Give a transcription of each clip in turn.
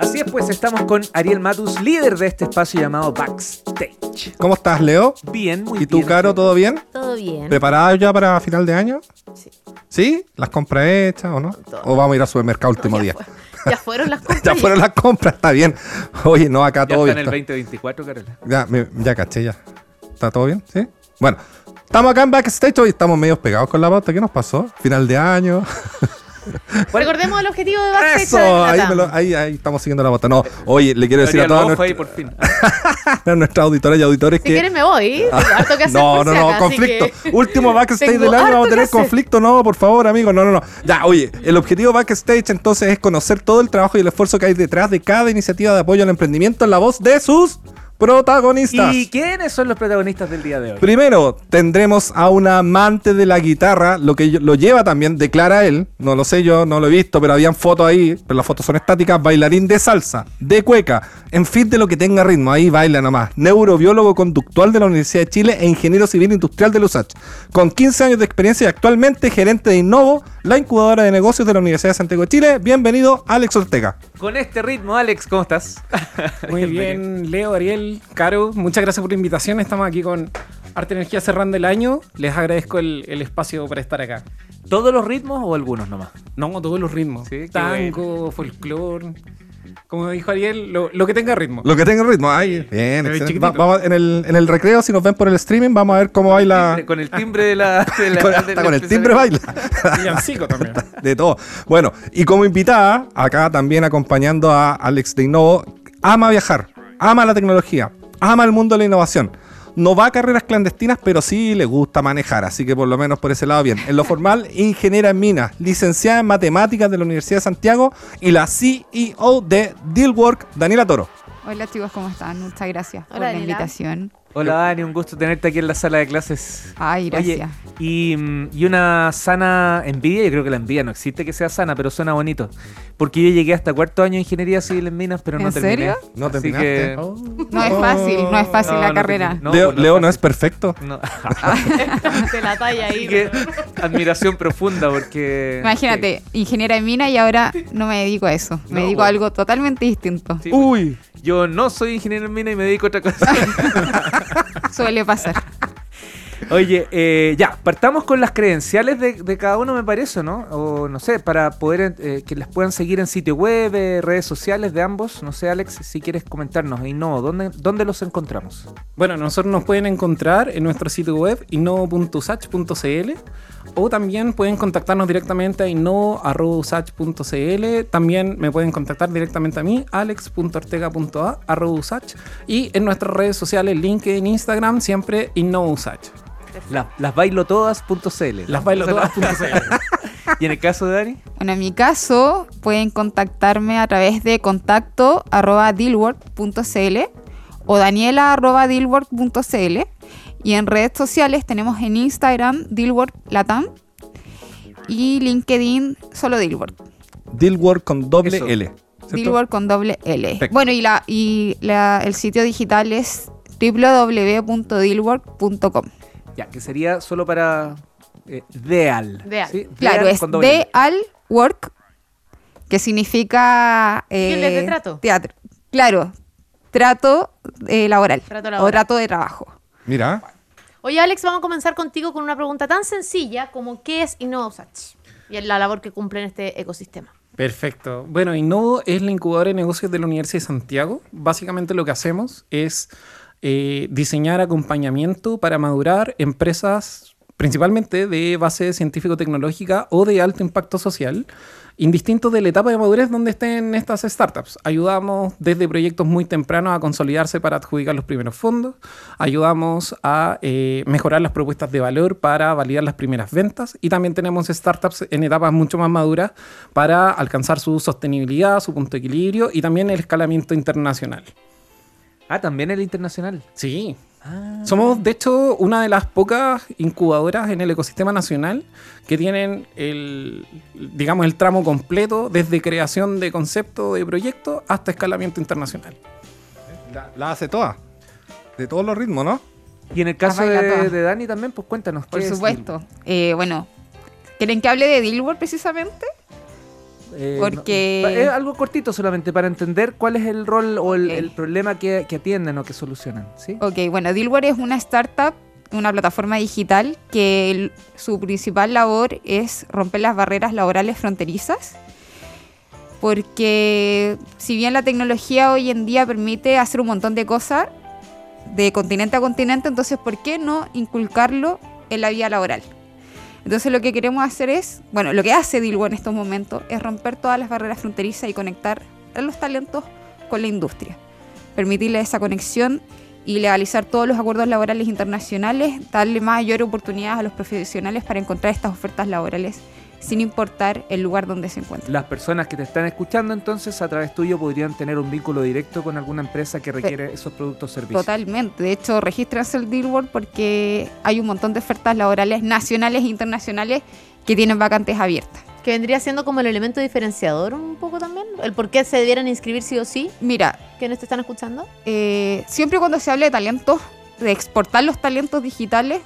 Así es, pues estamos con Ariel Matus, líder de este espacio llamado Backstage. ¿Cómo estás, Leo? Bien, muy ¿Y tú, bien. Caro, todo bien? Todo bien. ¿Preparado ya para final de año? Sí. ¿Sí? ¿Las compras hechas o no? Todo. ¿O vamos a ir al supermercado último día? fue- ya fueron las compras. Ya fueron las compras, está bien. Oye, no, acá Ya todo está en bien. el está- 2024, Carola. Ya, me- ya caché, ya. ¿Está todo bien? ¿Sí? Bueno, estamos acá en Backstage, hoy estamos medio pegados con la pauta. ¿Qué nos pasó? Final de año. Recordemos el objetivo de Backstage. Eso, de ahí, me lo- ahí, ahí estamos siguiendo la pauta. No, oye, le quiero decir a ahí, nuestras, por fin. a nuestras auditoras y auditores Si que... quieres me voy. Tengo harto que hacer No, no, si no, conflicto. que- Último backstage del año, vamos a tener conflicto. No, por favor, amigo, no, no, no. Ya, oye, el objetivo backstage entonces es conocer todo el trabajo y el esfuerzo que hay detrás de cada iniciativa de apoyo al emprendimiento en la voz de sus protagonistas. ¿Y quiénes son los protagonistas del día de hoy? Primero, tendremos a un amante de la guitarra, lo que lo lleva también, declara él, no lo sé yo, no lo he visto, pero habían fotos ahí, pero las fotos son estáticas, bailarín de salsa, de cueca, en fin de lo que tenga ritmo, ahí baila nomás, neurobiólogo conductual de la Universidad de Chile e ingeniero civil industrial de Lusach, con 15 años de experiencia y actualmente gerente de Innovo, la incubadora de negocios de la Universidad de Santiago de Chile. Bienvenido, Alex Ortega. Con este ritmo, Alex, ¿cómo estás? Muy bien, Leo, Ariel, Caro, muchas gracias por la invitación. Estamos aquí con Arte Energía cerrando el año. Les agradezco el, el espacio para estar acá. ¿Todos los ritmos o algunos nomás? No, todos los ritmos. Sí, Tango, folclore. Como dijo Ariel, lo, lo que tenga ritmo. Lo que tenga ritmo, ahí, bien. Va- vamos en el, en el recreo, si nos ven por el streaming, vamos a ver cómo baila... Con el timbre de la... de la- Con- de hasta la con el timbre baila. Villancico también. de todo. Bueno, y como invitada, acá también acompañando a Alex de Innovo, ama viajar, ama la tecnología, ama el mundo de la innovación. No va a carreras clandestinas, pero sí le gusta manejar, así que por lo menos por ese lado bien. En lo formal, ingeniera en minas, licenciada en matemáticas de la Universidad de Santiago y la CEO de Dealwork, Daniela Toro. Hola chicos, ¿cómo están? Muchas gracias por la Daniela. invitación. Hola, Dani, un gusto tenerte aquí en la sala de clases. Ay, Oye, gracias. y, mm, y una sana envidia, yo creo que la envidia no existe que sea sana, pero suena bonito. Porque yo llegué hasta cuarto año de ingeniería civil en minas, pero no ¿En terminé. serio? ¿No terminaste? que- No es fácil, no es fácil No, la no carrera. No, Leo, pues Leo no es perfecto. No. La talla ahí. Así que admiración profunda porque... Imagínate, ingeniera en mina y ahora no me dedico a eso. Me No, dedico a algo totalmente distinto. Sí, Uy, Yo no soy ingeniero en mina y me dedico a otra cosa. Suele pasar. Oye, eh, ya, partamos con las credenciales de, de cada uno, me parece, ¿no? O no sé, para poder eh, que las puedan seguir en sitio web, eh, redes sociales de ambos. No sé, Alex, si quieres comentarnos. Y no, ¿dónde, ¿dónde los encontramos? Bueno, nosotros nos pueden encontrar en nuestro sitio web innovo.usach.cl o también pueden contactarnos directamente a innovo.usach.cl. También me pueden contactar directamente a mí, alex.ortega.a.usach. Y en nuestras redes sociales, LinkedIn, Instagram, siempre innovousach. La- las bailotodas.cl. Las bailo todas.cl. Y en el caso de Dani, Bueno, en mi caso, pueden contactarme a través de contacto arroba o daniela arroba y en redes sociales tenemos en Instagram Dealwork Latam y LinkedIn solo Dealwork. Dealwork con doble Eso. L. Dealwork con doble L. Perfecto. Bueno, y, la, y la- el sitio digital es www.dealwork.com. ya, que sería solo para eh, Deal. Deal. ¿sí? Claro, Deal es work, que significa... Fieles de eh, trato. Teatro. Claro, trato eh, laboral. Trato O laboral. trato de trabajo. Mira, Oye, Alex, vamos a comenzar contigo con una pregunta tan sencilla como ¿qué es InnovaUsach? Y la labor que cumple en este ecosistema. Perfecto. Bueno, Innovo es la incubadora de negocios de la Universidad de Santiago. Básicamente lo que hacemos es eh, diseñar acompañamiento para madurar empresas principalmente de base científico-tecnológica o de alto impacto social, indistinto de la etapa de madurez donde estén estas startups. Ayudamos desde proyectos muy tempranos a consolidarse para adjudicar los primeros fondos, ayudamos a eh, mejorar las propuestas de valor para validar las primeras ventas y también tenemos startups en etapas mucho más maduras para alcanzar su sostenibilidad, su punto de equilibrio y también el escalamiento internacional. Ah, también el internacional. Sí, Ah. somos, de hecho, una de las pocas incubadoras en el ecosistema nacional que tienen el, digamos, el tramo completo desde creación de concepto de proyecto hasta escalamiento internacional. la, la hace toda. De todos los ritmos, ¿no? Y en el caso de, Dani también, pues cuéntanos. Por ¿qué es supuesto. Eh, bueno, ¿Quieren que hable de Dilworld precisamente? Eh, Porque- no, es algo cortito solamente para entender cuál es el rol o el, problema que, que atienden o que solucionan. ¿sí? Ok, bueno, Dilworld es una startup, una plataforma digital que el- su principal labor es romper las barreras laborales fronterizas. Porque si bien la tecnología hoy en día permite hacer un montón de cosas de continente a continente, entonces ¿por qué no inculcarlo en la vida laboral? Entonces lo que queremos hacer es, bueno, lo que hace Dilwo en estos momentos es romper todas las barreras fronterizas y conectar a los talentos con la industria. Permitirle esa conexión y legalizar todos los acuerdos laborales internacionales, darle mayor oportunidades a los profesionales para encontrar estas ofertas laborales sin importar el lugar donde se encuentren. Las personas que te están escuchando entonces a través tuyo podrían tener un vínculo directo con alguna empresa que requiere esos productos o servicios. Totalmente. De hecho, regístrense el Dealworld porque hay un montón de ofertas laborales nacionales e internacionales que tienen vacantes abiertas. Que vendría siendo como el elemento diferenciador un poco también. El por qué se debieran inscribir sí o sí. Mira, ¿Quiénes te están escuchando? eh, siempre cuando se habla de talentos, de exportar los talentos digitales,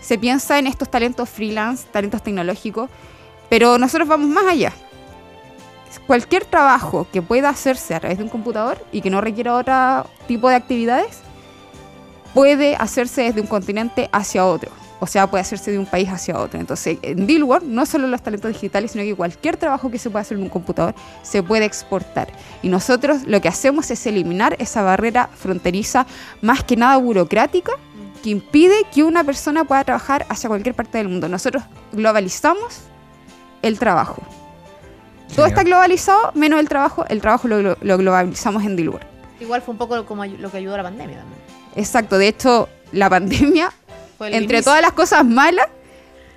se piensa en estos talentos freelance, talentos tecnológicos, pero nosotros vamos más allá. Cualquier trabajo que pueda hacerse a través de un computador y que no requiera otro tipo de actividades, puede hacerse desde un continente hacia otro. O sea, puede hacerse de un país hacia otro. Entonces, en Dealworld, no solo los talentos digitales, sino que cualquier trabajo que se pueda hacer en un computador se puede exportar. Y nosotros lo que hacemos es eliminar esa barrera fronteriza, más que nada burocrática, que impide que una persona pueda trabajar hacia cualquier parte del mundo. Nosotros globalizamos el trabajo. Todo está globalizado, menos el trabajo. El trabajo lo, lo- lo globalizamos en Dealworld. Igual fue un poco como lo que ayudó a la pandemia también. Exacto. De hecho, la pandemia entre inicio. todas las cosas malas,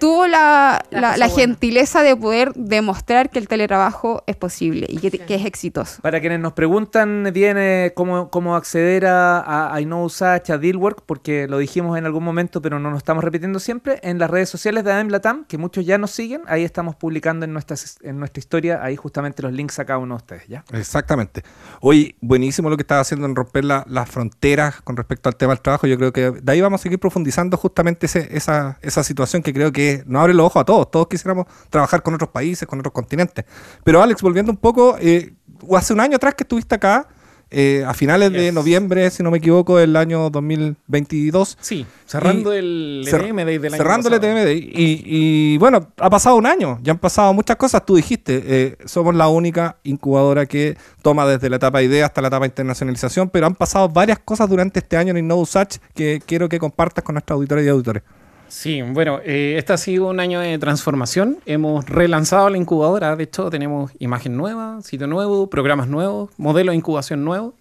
tuvo la, La gentileza de poder demostrar que el teletrabajo es posible y que, Sí. que es exitoso. Para quienes nos preguntan bien eh, cómo, cómo acceder a, a, a I Know Usach, a Dealwork, porque lo dijimos en algún momento, pero no lo estamos repitiendo siempre, en las redes sociales de ADEM Latam, que muchos ya nos siguen, ahí estamos publicando en, nuestras, en nuestra historia, ahí justamente los links a cada uno de ustedes, ¿ya? Exactamente. Oye, buenísimo lo que estás haciendo en romper la- las fronteras con respecto al tema del trabajo. Yo creo que de ahí vamos a seguir profundizando justamente ese- esa, esa situación que creo que nos abre los ojos a todos. Todos quisiéramos trabajar con otros países, con otros continentes. Pero Alex, volviendo un poco, eh, hace un año atrás que estuviste acá, eh, a finales de noviembre, si no me equivoco, del año 2022. Sí, cerrando Y- el ETM Day del año cerrando el. ETM Day. Y, y, bueno, ha pasado un año, ya han pasado muchas cosas. Tú dijiste, eh, somos la única incubadora que toma desde la etapa idea hasta la etapa internacionalización, pero han pasado varias cosas durante este año en InnoVusach que quiero que compartas con nuestros auditores y auditores. Sí, bueno, eh, este ha sido un año de transformación. Hemos relanzado la incubadora. De hecho, tenemos imagen nueva, sitio nuevo, programas nuevos, modelo de incubación nuevo.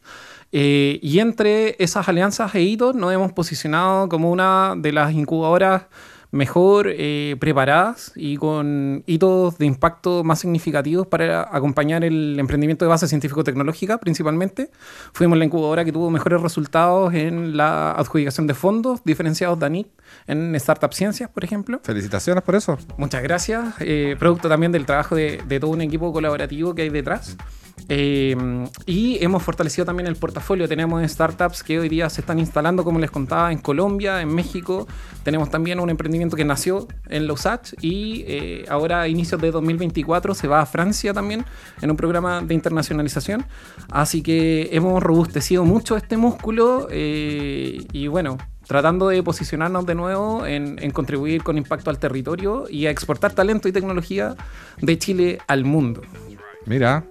Eh, y entre esas alianzas e hitos nos hemos posicionado como una de las incubadoras mejor eh, preparadas y con hitos de impacto más significativos para acompañar el emprendimiento de base científico-tecnológica principalmente. Fuimos la incubadora que tuvo mejores resultados en la adjudicación de fondos diferenciados de ANIT en Startup Ciencias, por ejemplo. Felicitaciones por eso. Muchas gracias. eh, producto también del trabajo de, de todo un equipo colaborativo que hay detrás. Eh, y hemos fortalecido también el portafolio. Tenemos startups que hoy día se están instalando, como les contaba, en Colombia, en México. Tenemos también un emprendimiento que nació en Lausach y eh, ahora a inicios de 2024 se va a Francia también en un programa de internacionalización. Así que hemos robustecido mucho este músculo eh, y bueno, tratando de posicionarnos de nuevo en, en contribuir con impacto al territorio y a exportar talento y tecnología de Chile al mundo. Mira,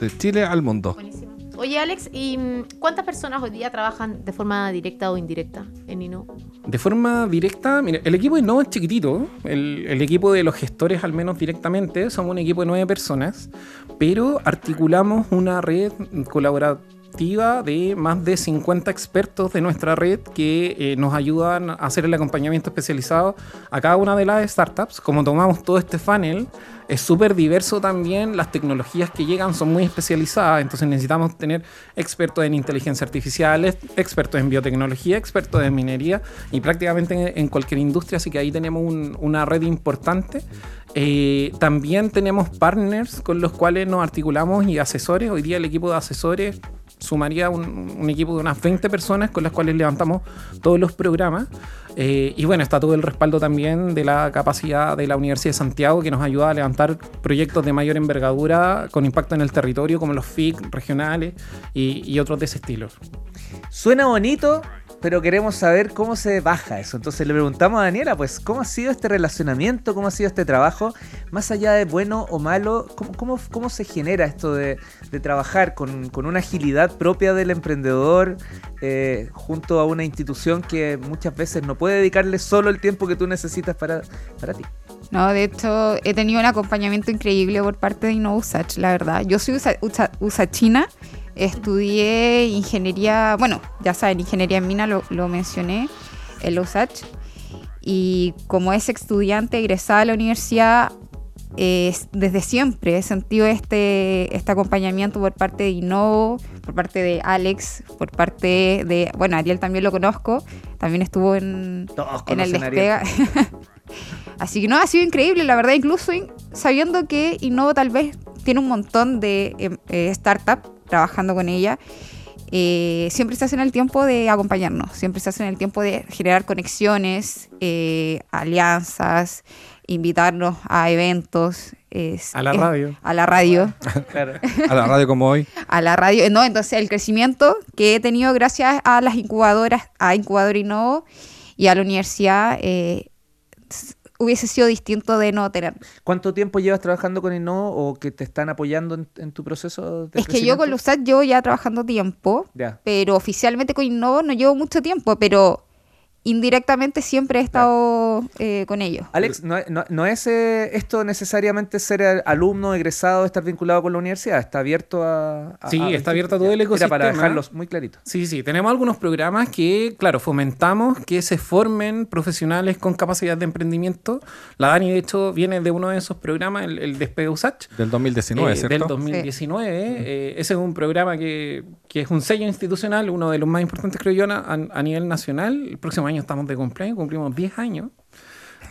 de Chile al mundo. Buenísimo. Oye, Alex, ¿y mm, cuántas personas hoy día trabajan de forma directa o indirecta en Inu? De forma directa, mira, el equipo de Innova es chiquitito, el, el equipo de los gestores al menos directamente, somos un equipo de nueve personas, pero articulamos una red colaborativa de más de 50 expertos de nuestra red que eh, nos ayudan a hacer el acompañamiento especializado a cada una de las startups. Como tomamos todo este funnel, es súper diverso también, las tecnologías que llegan son muy especializadas, entonces necesitamos tener expertos en inteligencia artificial, ex- expertos en biotecnología, expertos en minería y prácticamente en, en cualquier industria, así que ahí tenemos un- una red importante. Eh, también tenemos partners con los cuales nos articulamos y asesores. Hoy día el equipo de asesores sumaría un, un equipo de unas 20 personas con las cuales levantamos todos los programas. Eh, y bueno, está todo el respaldo también de la capacidad de la Universidad de Santiago que nos ayuda a levantar proyectos de mayor envergadura con impacto en el territorio, como los FIC regionales y, y otros de ese estilo. Suena bonito, pero queremos saber cómo se baja eso. Entonces le preguntamos a Daniela, pues, ¿cómo ha sido este relacionamiento? ¿Cómo ha sido este trabajo? Más allá de bueno o malo, ¿cómo, cómo, cómo se genera esto de, de trabajar con, con, una agilidad propia del emprendedor eh, junto a una institución que muchas veces no puede dedicarle solo el tiempo que tú necesitas para, para ti? No, de hecho, he tenido un acompañamiento increíble por parte de InnoUsach, la verdad. Yo soy usa, usa, usachina Estudié ingeniería, bueno, ya saben, ingeniería en mina, lo, lo mencioné, el USACH. Y como es estudiante egresada de la universidad, eh, desde siempre he sentido este, este acompañamiento por parte de Innovo, por parte de Alex, por parte de. Bueno, Ariel también lo conozco, también estuvo en, en el despega. Así que no, ha sido increíble, la verdad, incluso sabiendo que Innovo tal vez tiene un montón de eh, startups trabajando con ella, eh, siempre se hace en el tiempo de acompañarnos, siempre se hace en el tiempo de generar conexiones, eh, alianzas, invitarnos a eventos. Es, a la radio. A la radio. claro. a la radio como hoy. A la radio. No, entonces el crecimiento que he tenido gracias a las incubadoras, a Incubador Innovo y a la universidad, eh, hubiese sido distinto de no tener. ¿Cuánto tiempo llevas trabajando con Innovo o que te están apoyando en, en tu proceso? De es que yo con Lusat llevo ya trabajando tiempo, ya. pero oficialmente con Innovo no llevo mucho tiempo, pero indirectamente siempre he estado claro. eh, con ellos. Alex, no, no, no es eh, esto necesariamente ser alumno, egresado, estar vinculado con la universidad, está abierto a... a sí, a, está abierto a todo el ecosistema. Era para dejarlos muy claritos. Sí, sí, tenemos algunos programas que, claro, fomentamos que se formen profesionales con capacidad de emprendimiento. La Dani, de hecho, viene de uno de esos programas, el, el Despegue USACH. Del 2019, eh, ¿cierto? Del 2019. Sí. Eh, ese es un programa que, que, es un sello institucional, uno de los más importantes, creo yo, a, a nivel nacional. El próximo año estamos de cumpleaños, cumplimos 10 años.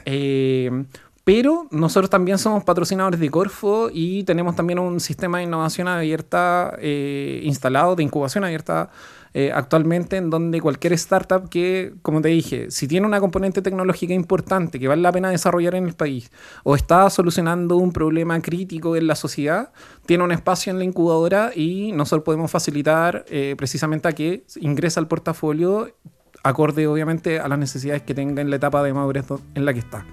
Eh, pero nosotros también somos patrocinadores de Corfo y tenemos también un sistema de innovación abierta eh, instalado, de incubación abierta eh, actualmente, en donde cualquier startup que, como te dije, si tiene una componente tecnológica importante que vale la pena desarrollar en el país o está solucionando un problema crítico en la sociedad, tiene un espacio en la incubadora y nosotros podemos facilitar precisamente a que ingrese al portafolio acorde obviamente a las necesidades que tenga en la etapa de madurez en la que está.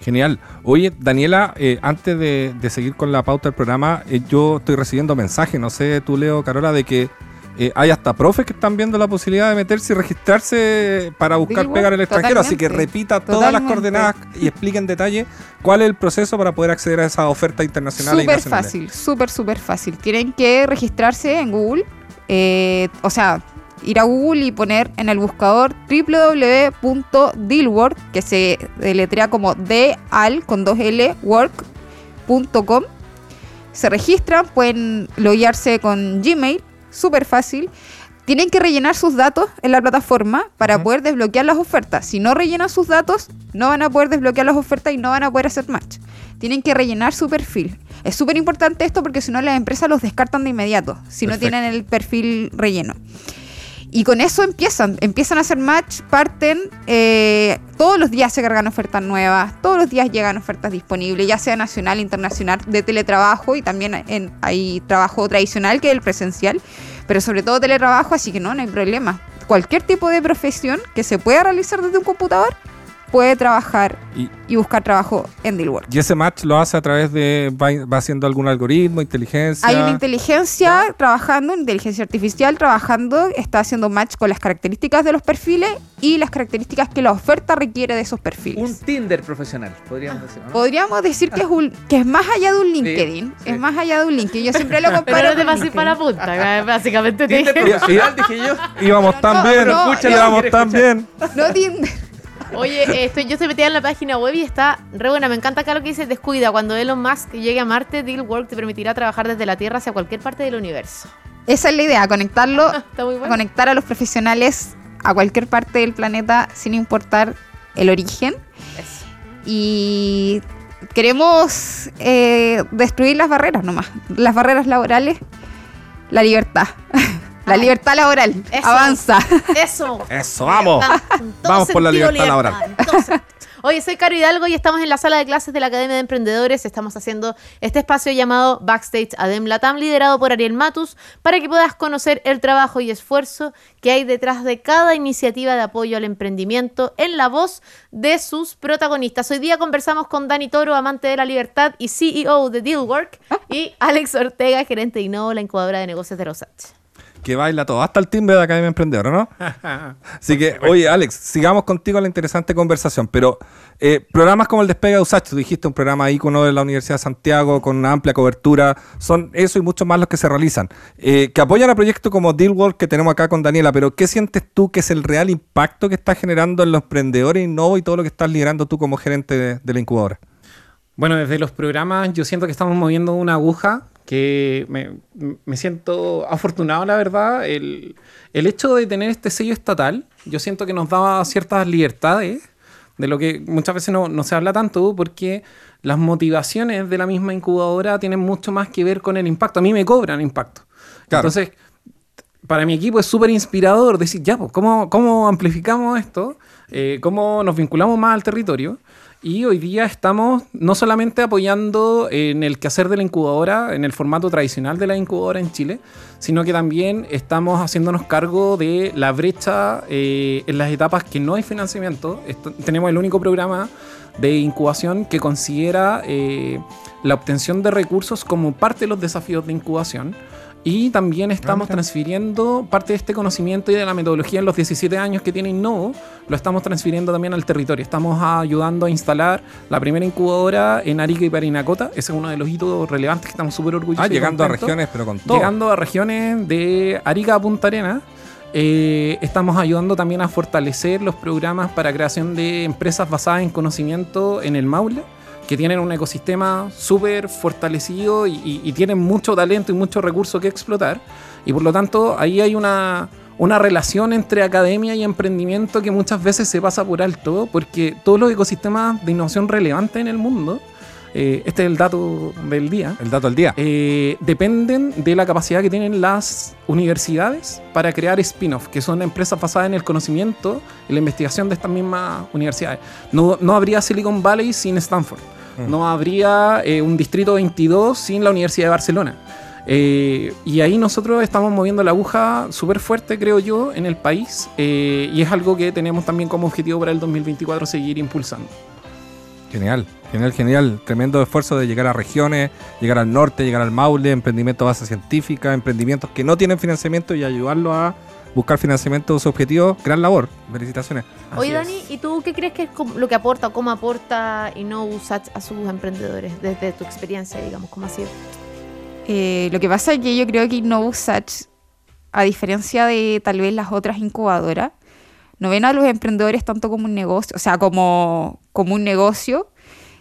Genial. Oye, Daniela, eh, antes de, de, seguir con la pauta del programa, eh, yo estoy recibiendo mensajes, no sé tú, Leo, Carola, de que eh, hay hasta profes que están viendo la posibilidad de meterse y registrarse para buscar pegar el extranjero, así que totalmente, repita todas las coordenadas y explique en detalle cuál es el proceso para poder acceder a esas ofertas internacionales y Súper fácil, súper, súper fácil. Tienen que registrarse en Google, eh, o sea, ir a Google y poner en el buscador www.dealwork, que se deletrea como deal con dos L, work.com. Se registran, pueden loguearse con Gmail, súper fácil. Tienen que rellenar sus datos en la plataforma para poder desbloquear las ofertas. Si no rellenan sus datos, no van a poder desbloquear las ofertas y no van a poder hacer match. Tienen que rellenar su perfil. Es súper importante esto porque si no las empresas los descartan de inmediato, si no tienen el perfil relleno. Y con eso empiezan, empiezan a hacer match, parten, eh, todos los días se cargan ofertas nuevas, todos los días llegan ofertas disponibles, ya sea nacional, internacional, de teletrabajo y también hay trabajo tradicional que es el presencial, pero sobre todo teletrabajo, así que no, no hay problema. Cualquier tipo de profesión que se pueda realizar desde un computador puede trabajar Y, y buscar trabajo en Dealwork. y ese match lo hace a través de. Va, va haciendo algún algoritmo, inteligencia. Hay una inteligencia trabajando, una inteligencia artificial trabajando, está haciendo match con las características de los perfiles y las características que la oferta requiere de esos perfiles. Un Tinder profesional, podríamos decir. ¿no? Podríamos decir que es, un- que es más allá de un LinkedIn. sí. Es más allá de un LinkedIn. Yo siempre lo comparo. Pero no te con pases para la punta, básicamente te Tinder dije. profesional, dije yo. Íbamos tan No, bien, no, escucha, no. íbamos tan bien. No Tinder. Oye, estoy, yo estoy metida en la página web y está re buena. Me encanta acá lo que dice Descuida. Cuando Elon Musk llegue a Marte, Dealwork te permitirá trabajar desde la Tierra hacia cualquier parte del universo. Esa es la idea, conectarlo, Está muy bueno. conectar a los profesionales a cualquier parte del planeta sin importar el origen. Eso. y queremos eh, destruir las barreras nomás, las barreras laborales. la libertad. la libertad laboral. Eso. Avanza. Eso. Eso, vamos. Vamos por la libertad laboral. Oye, soy Caro Hidalgo y estamos en la sala de clases de la Academia de Emprendedores. Estamos haciendo este espacio llamado Backstage Adem Latam, liderado por Ariel Matus, para que puedas conocer el trabajo y esfuerzo que hay detrás de cada iniciativa de apoyo al emprendimiento en la voz de sus protagonistas. Hoy día conversamos con Dani Toro, amante de la libertad y CEO de Dealwork, y Alex Ortega, gerente de Innovo, la incubadora de negocios de Rosach. Que baila todo, hasta el timbre de Academia Emprendedora, ¿no? Así que, oye, Alex, sigamos contigo en la interesante conversación. Pero eh, programas como el Despega de Usach, tú dijiste un programa ícono de la Universidad de Santiago con una amplia cobertura, son eso y muchos más los que se realizan. Eh, que apoyan a proyectos como Dealwork que tenemos acá con Daniela, pero ¿qué sientes tú que es el real impacto que está generando en los emprendedores Innovo y todo lo que estás liderando tú como gerente de, de la incubadora? Bueno, desde los programas yo siento que estamos moviendo una aguja que me, me siento afortunado, la verdad. El, el hecho de tener este sello estatal, yo siento que nos daba ciertas libertades, de lo que muchas veces no, no se habla tanto, porque las motivaciones de la misma incubadora tienen mucho más que ver con el impacto. A mí me cobran impacto. Claro. Entonces, para mi equipo es súper inspirador decir, ya, pues, ¿cómo, cómo amplificamos esto? Eh, ¿Cómo nos vinculamos más al territorio? Y hoy día estamos no solamente apoyando en el quehacer de la incubadora, en el formato tradicional de la incubadora en Chile, sino que también estamos haciéndonos cargo de la brecha eh, en las etapas que no hay financiamiento. Tenemos el único programa de incubación que considera eh, la obtención de recursos como parte de los desafíos de incubación. Y también estamos mira. transfiriendo parte de este conocimiento y de la metodología en los 17 años que tiene Innovo, lo estamos transfiriendo también al territorio. Estamos ayudando a instalar la primera incubadora en Arica y Parinacota. Ese es uno de los hitos relevantes que estamos súper orgullosos. Ah, llegando a regiones, pero con todo. Llegando a regiones de Arica a Punta Arenas. Eh, estamos ayudando también a fortalecer los programas para creación de empresas basadas en conocimiento en el Maule, que tienen un ecosistema súper fortalecido y, y- y tienen mucho talento y mucho recurso que explotar. Y por lo tanto, ahí hay una, una relación entre academia y emprendimiento que muchas veces se pasa por alto, porque todos los ecosistemas de innovación relevantes en el mundo, eh, este es el dato del día, El dato del día. eh, dependen de la capacidad que tienen las universidades para crear spin-off, que son empresas basadas en el conocimiento y la investigación de estas mismas universidades. No, no habría Silicon Valley sin Stanford. Mm. No habría eh, un distrito 22 sin la Universidad de Barcelona. Eh, y ahí nosotros estamos moviendo la aguja súper fuerte, creo yo, en el país. eh, y es algo que tenemos también como objetivo para el 2024 seguir impulsando. Genial, genial, genial. Tremendo esfuerzo de llegar a regiones, llegar al norte, llegar al Maule, emprendimiento base científica, emprendimientos que no tienen financiamiento y ayudarlos a buscar financiamiento de su objetivo. Gran labor. Felicitaciones. Oye, Dani, es. ¿y tú qué crees que es lo que aporta o cómo aporta InnoUSACH a sus emprendedores desde tu experiencia, digamos, cómo ha sido? Eh, lo que pasa es que yo creo que InnoVusach, a diferencia de tal vez las otras incubadoras, no ven a los emprendedores tanto como un negocio, o sea, como, como un negocio,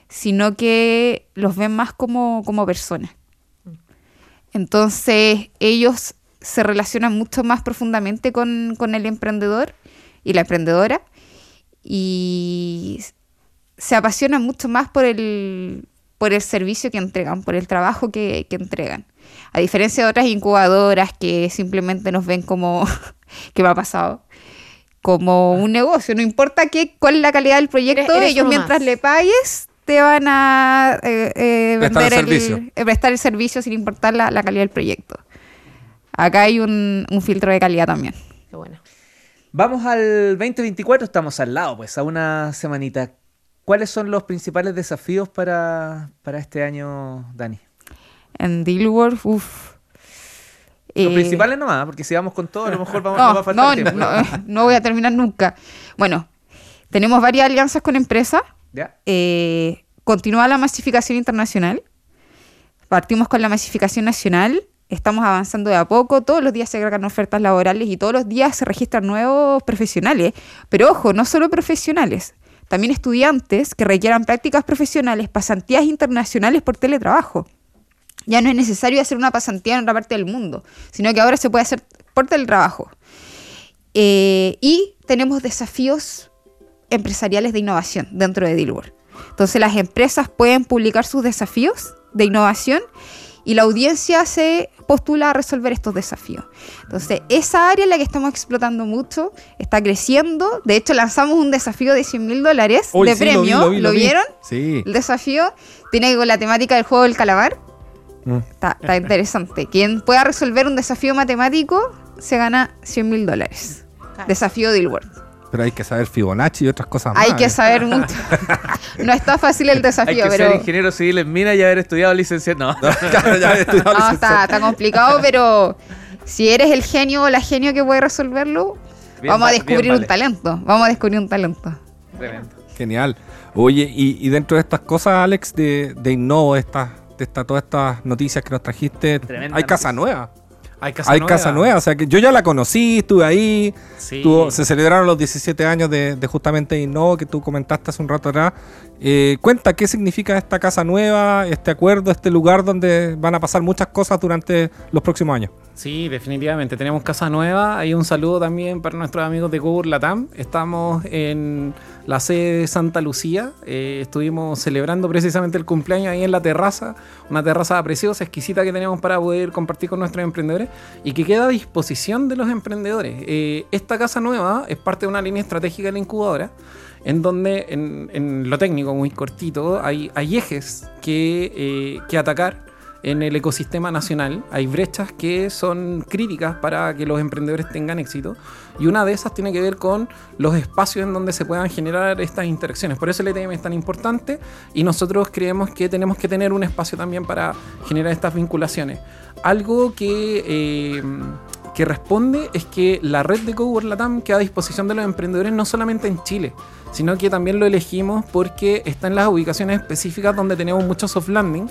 sino que los ven más como, como personas. Entonces, ellos se relacionan mucho más profundamente con, con el emprendedor y la emprendedora y se apasionan mucho más por el, por el servicio que entregan, por el trabajo que, que entregan. A diferencia de otras incubadoras que simplemente nos ven como, que me ha pasado, como un negocio. No importa qué, cuál es la calidad del proyecto, Eres- eres ellos mientras más. le pagues te van a eh, eh, Prestar el vender servicio. eh, prestar el servicio sin importar la, la calidad del proyecto. Acá hay un, un filtro de calidad también. Qué bueno. Vamos al 2024, estamos al lado, pues, a una semanita. ¿Cuáles son los principales desafíos para, para este año, Dani? En Dealworld, uff. Los Eh, principales nomás, porque si vamos con todo, a lo mejor vamos, no, nos va a faltar no, tiempo. no, no voy a terminar nunca. Bueno, tenemos varias alianzas con empresas. ¿Ya? Eh, continúa la masificación internacional. Partimos con la masificación nacional. Estamos avanzando de a poco. Todos los días se agregan ofertas laborales y todos los días se registran nuevos profesionales. Pero ojo, no solo profesionales. También estudiantes que requieran prácticas profesionales, pasantías internacionales por teletrabajo. Ya no es necesario hacer una pasantía en otra parte del mundo, sino que ahora se puede hacer por teletrabajo. Eh, y tenemos desafíos empresariales de innovación dentro de Dealworld. Entonces las empresas pueden publicar sus desafíos de innovación y la audiencia se postula a resolver estos desafíos. Entonces, esa área es la que estamos explotando mucho, está creciendo. De hecho, lanzamos un desafío de 100 mil dólares de sí, lo vi, premio. lo vi, lo vi. vieron? Sí. El desafío tiene que ver con la temática del juego del calamar. Mm. Está, está interesante. Quien pueda resolver un desafío matemático se gana 100 mil dólares. Desafío Dilworth. Pero hay que saber Fibonacci y otras cosas más. Hay que ¿eh? saber mucho. no está fácil el Hay desafío, que pero. ser ingeniero civil en mina y haber estudiado licenciado. No. Claro, ya he estudiado No, licenciado. está, está complicado, pero si eres el genio o la genio que puede resolverlo, Bien vamos a descubrir bien un talento. Vamos a descubrir un talento. Tremendo. Genial. Oye, y, y dentro de estas cosas, Alex, de, de Innovo, estas, de esta, todas estas noticias que nos trajiste, Tremenda hay casa nueva. Hay casa hay nueva. casa nueva. O sea, que yo ya la conocí, estuve ahí. Sí. Tuvo- se celebraron los 17 años de, de justamente Innovo, que tú comentaste hace un rato atrás. Eh, cuenta qué significa esta casa nueva, este acuerdo, este lugar donde van a pasar muchas cosas durante los próximos años. Sí, definitivamente. Tenemos casa nueva. Hay un saludo también para nuestros amigos de Google Latam. Estamos en la sede de Santa Lucía. Eh, estuvimos celebrando precisamente el cumpleaños ahí en la terraza. Una terraza preciosa, exquisita que tenemos para poder compartir con nuestros emprendedores y que queda a disposición de los emprendedores. Eh, esta casa nueva es parte de una línea estratégica de la incubadora en donde en, en lo técnico muy cortito hay, hay ejes que, eh, que atacar en el ecosistema nacional. Hay brechas que son críticas para que los emprendedores tengan éxito y una de esas tiene que ver con los espacios en donde se puedan generar estas interacciones. Por eso el ETM es tan importante y nosotros creemos que tenemos que tener un espacio también para generar estas vinculaciones. Algo que... eh, que responde es que la red de Cowork Latam queda a disposición de los emprendedores no solamente en Chile, sino que también lo elegimos porque está en las ubicaciones específicas donde tenemos mucho soft landing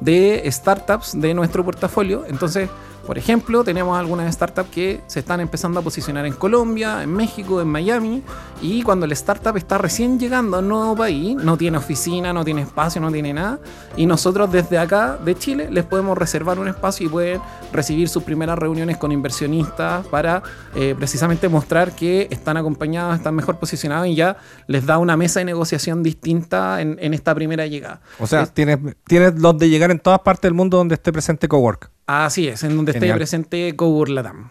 de startups de nuestro portafolio. Entonces, por ejemplo, tenemos algunas startups que se están empezando a posicionar en Colombia, en México, en Miami, y cuando el startup está recién llegando a un nuevo país, no tiene oficina, no tiene espacio, no tiene nada, y nosotros desde acá de Chile les podemos reservar un espacio y pueden recibir sus primeras reuniones con inversionistas para eh, precisamente mostrar que están acompañados, están mejor posicionados y ya les da una mesa de negociación distinta en, en esta primera llegada. O sea, Es- tienes, tienes donde llegar en todas partes del mundo donde esté presente Cowork. Así es, en donde esté presente Cowork Latam.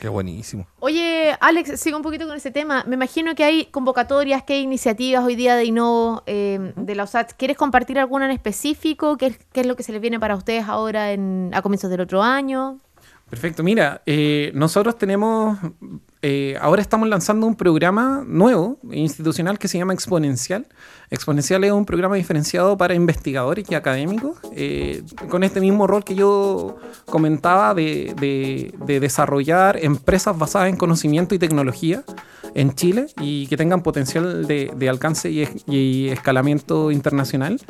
Qué buenísimo. Oye, Alex, sigo un poquito con ese tema. Me imagino que hay convocatorias, que hay iniciativas hoy día de Innovo, eh, de la USAT. ¿Quieres compartir alguna en específico? ¿Qué, es- qué es lo que se les viene para ustedes ahora en, a comienzos del otro año? Perfecto, mira, eh, nosotros tenemos, eh, ahora estamos lanzando un programa nuevo, institucional, que se llama Exponencial. Exponencial es un programa diferenciado para investigadores y académicos, eh, con este mismo rol que yo comentaba de, de- de desarrollar empresas basadas en conocimiento y tecnología en Chile y que tengan potencial de, alcance y escalamiento internacional.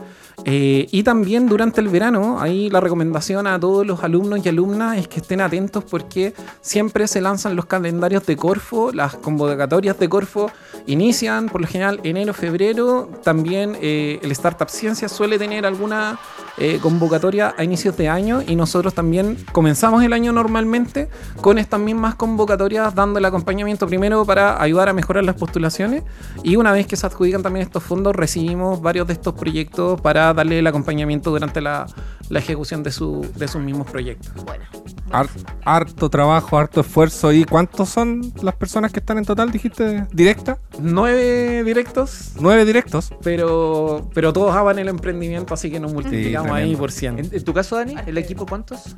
Eh, y también durante el verano, ahí la recomendación a todos los alumnos y alumnas es que estén atentos porque siempre se lanzan los calendarios de Corfo, las convocatorias de Corfo inician por lo general enero, febrero. También eh, el Startup Ciencia suele tener alguna eh, convocatoria a inicios de año y nosotros también comenzamos el año normalmente con estas mismas convocatorias dando el acompañamiento primero para ayudar a mejorar las postulaciones. Y una vez que se adjudican también estos fondos recibimos varios de estos proyectos para darle el acompañamiento durante la, la ejecución de, su- de sus mismos proyectos. Bueno, Har- harto trabajo, harto esfuerzo. ¿Y cuántos son las personas que están en total? Dijiste directa. Nueve directos, Nueve directos. pero, pero todos aman el emprendimiento, así que nos multiplicamos ahí por 100. ¿En, en tu caso, Dani? ¿El equipo cuántos?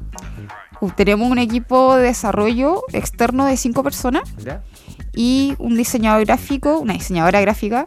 Uh, tenemos un equipo de desarrollo externo de cinco personas ¿Ya? y un diseñador gráfico, una diseñadora gráfica.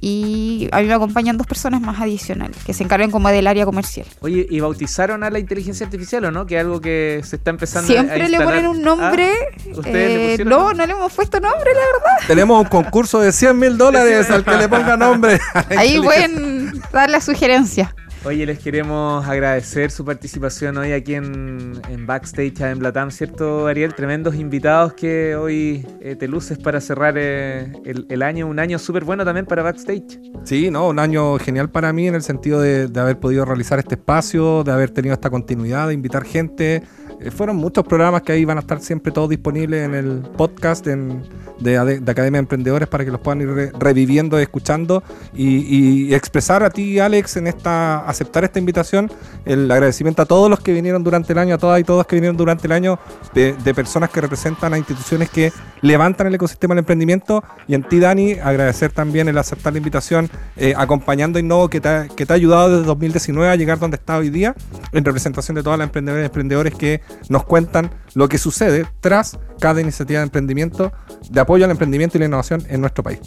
Y a mí me acompañan dos personas más adicionales que se encargan como del área comercial. Oye, ¿y bautizaron a la inteligencia artificial o no? Que es algo que se está empezando a Siempre le ponen un nombre. Ah, ¿Ustedes le eh, pusieron no, no le hemos puesto nombre, la verdad. Tenemos un concurso de 100 mil dólares al que le ponga nombre. Ahí pueden dar la sugerencia. Oye, les queremos agradecer su participación hoy aquí en, en Backstage en Blatam, ¿cierto, Ariel? Tremendos invitados que hoy eh, te luces para cerrar eh, el, año, un año súper bueno también para Backstage. Sí, no, un año genial para mí en el sentido de, de haber podido realizar este espacio, de haber tenido esta continuidad, de invitar gente. Eh, fueron muchos programas que ahí van a estar siempre todos disponibles en el podcast, en de, de Academia de Emprendedores para que los puedan ir re- reviviendo, escuchando y, y expresar a ti, Alex, en esta aceptar esta invitación, el agradecimiento a todos los que vinieron durante el año, a todas y todos que vinieron durante el año, de, de personas que representan a instituciones que levantan el ecosistema del emprendimiento. Y en ti, Dani, agradecer también el aceptar la invitación, eh, acompañando a Innovo que te, ha, que te ha ayudado desde 2019 a llegar donde está hoy día, en representación de todas las emprendedoras y emprendedores que nos cuentan lo que sucede tras cada iniciativa de emprendimiento, de apoyo al emprendimiento y la innovación en nuestro país.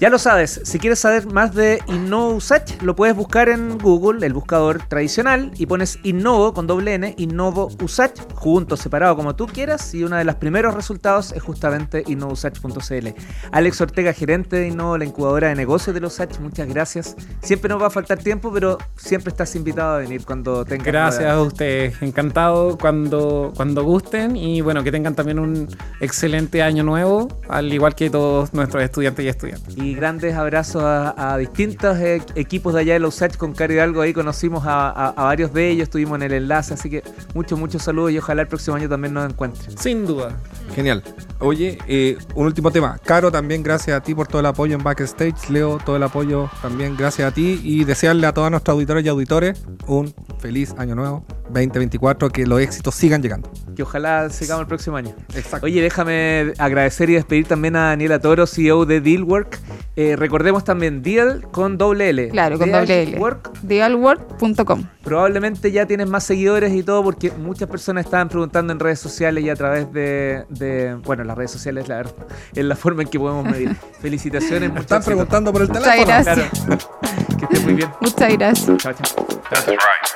Ya lo sabes, si quieres saber más de Innovo Usach, lo puedes buscar en Google, el buscador tradicional, y pones Innovo con doble N, Innovo Usach, junto, separado, como tú quieras, y uno de los primeros resultados es justamente innovousach.cl. Alex Ortega, gerente de Innovo, la incubadora de negocios de los Usach, muchas gracias. Siempre nos va a faltar tiempo, pero siempre estás invitado a venir cuando tengas Gracias a ustedes, encantado cuando, cuando gusten y bueno, que tengan también un excelente año nuevo, al igual que todos nuestros estudiantes y estudiantes. Y grandes abrazos a, a distintos eh, equipos de allá de la USACH con Caro Hidalgo. Ahí conocimos a, a- a varios de ellos, estuvimos en el enlace. Así que muchos, muchos saludos y ojalá el próximo año también nos encuentren. Sin duda. Genial. Oye, eh, un último tema. Caro, también gracias a ti por todo el apoyo en Backstage. Leo, todo el apoyo también gracias a ti. Y desearle a todos nuestros auditores y auditores un feliz año nuevo 2024. Que los éxitos sigan llegando. Que ojalá sigamos el próximo año. Exacto. Oye, déjame agradecer y despedir también a Daniela Toro, CEO de Dealwork. Eh, recordemos también Deal con doble L. Claro, con doble L. Work. Dialwork.com. Probablemente ya tienes más seguidores y todo porque muchas personas estaban preguntando en redes sociales y a través de, de- bueno, las redes sociales la verdad, es la forma en que podemos medir. Felicitaciones, muchas Están preguntando por el Muchas teléfono. gracias. Claro. que estés muy bien. Muchas gracias. Chao, chao.